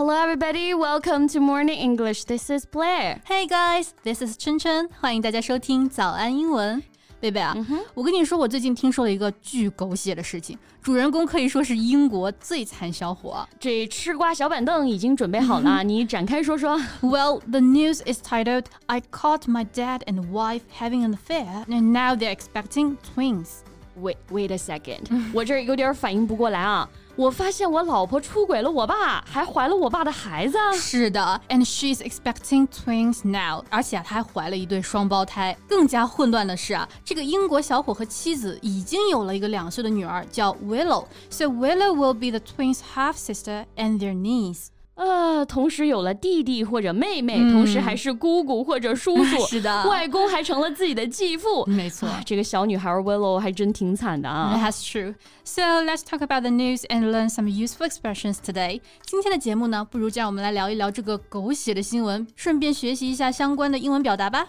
Hello, everybody. Welcome to Morning English. This is Blair. Hey guys, this is 琛琛，欢迎大家收听早安英文。贝贝啊嗯哼我跟你说，我最近听说了一个巨狗血的事情，主人公可以说是英国最惨小伙。这吃瓜小板凳已经准备好了，你展开说说。Well, the news is titled "I Caught My Dad and Wife Having an Affair, and Now They're Expecting Twins." Wait, wait a second，我这儿有点反应不过来啊。我发现我老婆出轨了我爸，还怀了我爸的孩子。是的，and she's expecting twins now，而且她还怀了一对双胞胎。更加混乱的是啊，这个英国小伙和妻子已经有了一个两岁的女儿，叫 Willow，so Willow will be the twins' half sister and their niece。呃，同时有了弟弟或者妹妹，同时还是姑姑或者叔叔，是的，外公还成了自己的继父。没错，这个小女孩 Willow 还真挺惨的啊。That's true. So let's talk about the news and learn some useful expressions today. 今天的节目呢，不如就让，我们来聊一聊这个狗血的新闻，顺便学习一下相关的英文表达吧。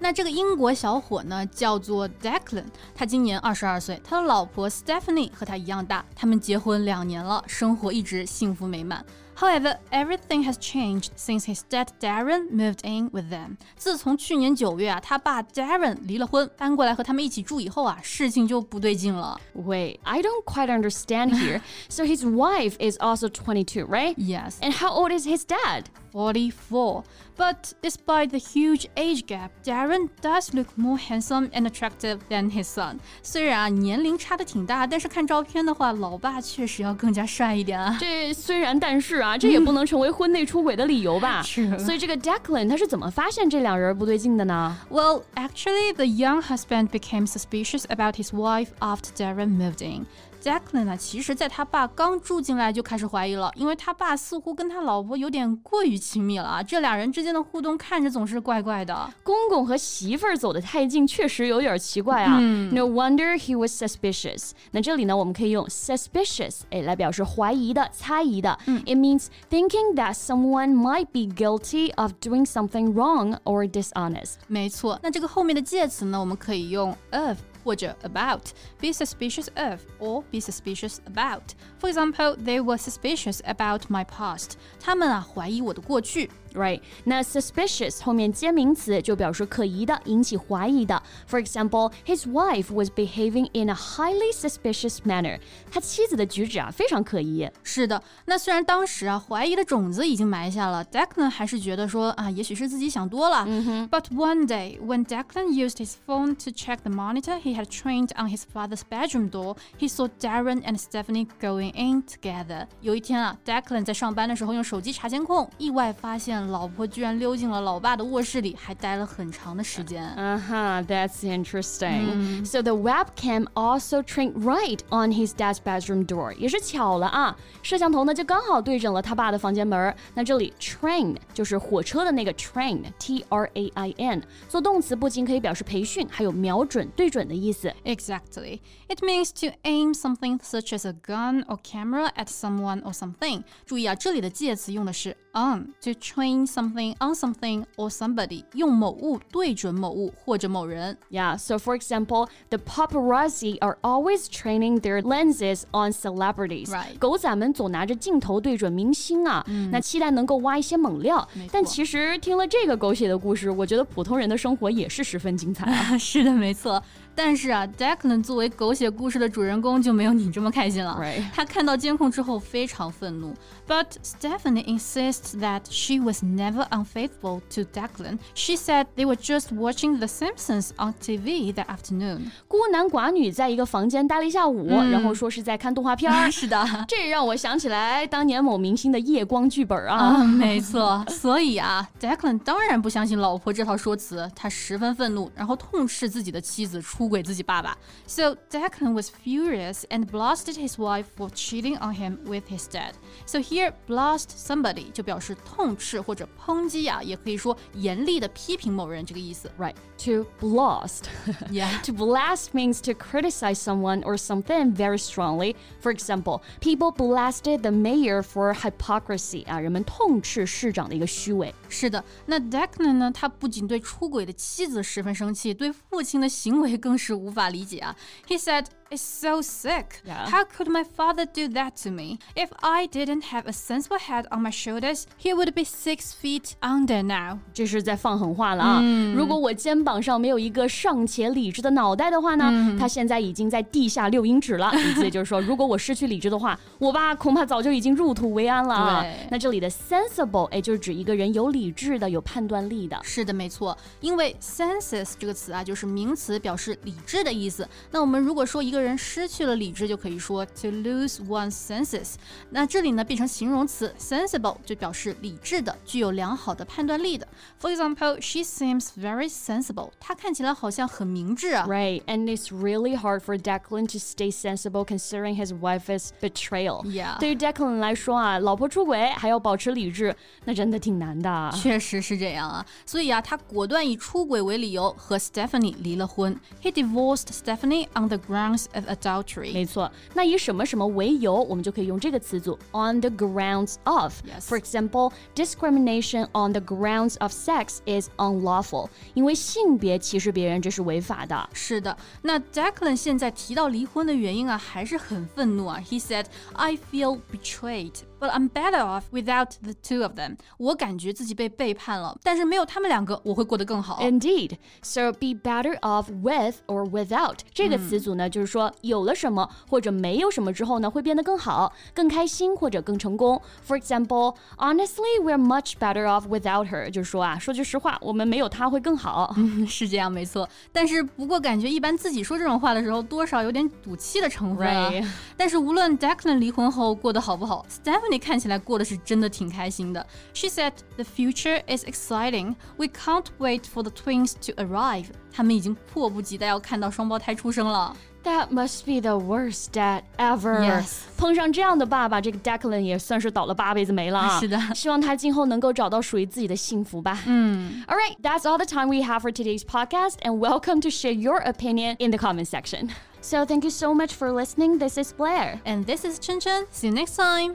那这个英国小伙呢，叫做 Declan，他今年二十二岁，他的老婆 Stephanie 和他一样大，他们结婚两年了，生活一直幸福美满。However, everything has changed since his dad Darren moved in with them. 自从去年九月啊，他爸 Darren 离了婚，搬过来和他们一起住以后啊，事情就不对劲了。Wait, I don't quite understand here. so his wife is also 22, right? Yes. And how old is his dad? 44. But despite the huge age gap, Darren does look more handsome and attractive than his son. 虽然啊年龄差的挺大，但是看照片的话，老爸确实要更加帅一点啊。这虽然但是啊，这也不能成为婚内出轨的理由吧？是。所以这个 Declan 他是怎么发现这两人不对劲的呢？Well, actually, the young husband became suspicious about his wife after Darren moved in. Declan 呢，其实在他爸刚住进来就开始怀疑了，因为他爸似乎跟他老婆有点过于亲密了啊，这俩人之间的互动看着总是怪怪的。公公和媳妇儿走得太近，确实有点奇怪啊。嗯、no wonder he was suspicious。那这里呢，我们可以用 suspicious 哎来表示怀疑的、猜疑的。嗯、It means thinking that someone might be guilty of doing something wrong or dishonest。没错，那这个后面的介词呢，我们可以用 of。或者 about, be suspicious of or be suspicious about. For example, they were suspicious about my past. 他们啊怀疑我的过去。 Right，那 suspicious 后面接名词就表示可疑的、引起怀疑的。For example, his wife was behaving in a highly suspicious manner. 他妻子的举止啊非常可疑。是的，那虽然当时啊怀疑的种子已经埋下了，Declan 还是觉得说啊，也许是自己想多了。Mm -hmm. But one day, when Declan used his phone to check the monitor he had trained on his father's bedroom door, he saw Darren and Stephanie going in together. 有一天啊，Declan 在上班的时候用手机查监控，意外发现。 老婆居然溜进了老爸的卧室里，还待了很长的时间。Uh huh, that's interesting. So the webcam also trained right on his dad's bedroom door. 也是巧了啊，摄像头呢就刚好对准了他爸的房间门。那这里 train 就是火车的那个 train，T R A I N，做动词不仅可以表示培训，还有瞄准、对准的意思。Exactly, it means to aim something such as a gun or camera at someone or something. 注意啊，这里的介词用的是 on to train something on something or somebody，用某物对准某物或者某人。Yeah, so for example, the paparazzi are always training their lenses on celebrities. Right. 狗仔们总拿着镜头对准明星啊，那期待能够挖一些猛料。但其实听了这个狗血的故事，我觉得普通人的生活也是十分精彩啊。是的，没错。但是啊，Declan 作为狗血故事的主人公就没有你这么开心了。他看到监控之后非常愤怒。But Stephanie insists that she was never unfaithful to Declan. She said they were just watching The Simpsons on TV that afternoon. 孤男寡女在一个房间待了一下午，嗯、然后说是在看动画片儿。是的，这让我想起来当年某明星的夜光剧本啊。啊，没错。所以啊，Declan 当然不相信老婆这套说辞，他十分愤怒，然后痛斥自己的妻子出。出轨自己爸爸。So Declan was furious and blasted his wife for cheating on him with his dad. So here, blast somebody 就表示痛斥或者抨击啊，也可以说严厉的批评某人这个意思。 Right. To blast. Yeah. to blast means to criticize someone or something very strongly. For example, people blasted the mayor for hypocrisy. 啊，人们痛斥市长的一个虚伪。是的，那 Declan 呢？他不仅对出轨的妻子十分生气，对父亲的行为更 是无法理解啊。He said. It's so sick. Yeah. How could my father do that to me? If I didn't have a sensible head on my shoulders, he would be six feet under now. 这是在放狠话了啊！如果我肩膀上没有一个尚且理智的脑袋的话呢，他现在已经在地下六英尺了。意思也就是说，如果我失去理智的话，我爸恐怕早就已经入土为安了啊！那这里的 sensible，哎，就是指一个人有理智的、有判断力的。是的，没错，因为 senses 这个词啊，就是名词，表示理智的意思。那我们如果说一个人失去了理智，就可以说 to lose one's senses。那这里呢变成形容词 sensible，就表示理智的，具有良好的判断力的。For example, she seems very sensible。她看起来好像很明智啊。 Right, and it's really hard for Declan to stay sensible considering his wife's betrayal. Yeah. 对于 Declan 来说啊，老婆出轨还要保持理智，那真的挺难的。确实是这样啊，所以啊，他果断以出轨为理由和 Stephanie 离了婚。He divorced Stephanie on the grounds of adultery。没错，那以什么什么为由，我们就可以用这个词组 on the grounds of。 Yes. For example, discrimination on the grounds of sex is unlawful. 因为性别歧视别人，这是违法的。是的，那 Declan 现在提到离婚的原因啊，还是很愤怒啊。He said, "I feel betrayed, but I'm better off without the two of them." 我感觉自己被背叛了，但是没有他们两个，我会过得更好。 Indeed, so be better off with or without 这个词组呢，就是说有了什么或者没有什么之后呢，会变得更好、更开心或者更成功。For example, honestly, we're much better off without her。就是说啊，说句实话，我们没有她会更好。是这样，没错。但是不过感觉一般自己说这种话的时候，多少有点赌气的成分啊。 Right 但是无论 Declan 离婚后过得好不好，Stephanie 看起来过得是真的挺开心的。She said the future is exciting. We can't wait for the twins to arrive. 他们已经迫不及待要看到双胞胎出生了。 That must be the worst dad ever. Yes 碰上这样的爸爸，这个 Declan 也算是倒了八辈子霉了啊。是的希望他今后能够找到属于自己的幸福吧。嗯， All right, that's all the time we have for today's podcast, and welcome to share your opinion in the comment section. So thank you so much for listening. This is Blair. And this is Chen Chen. See you next time.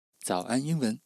早安英文。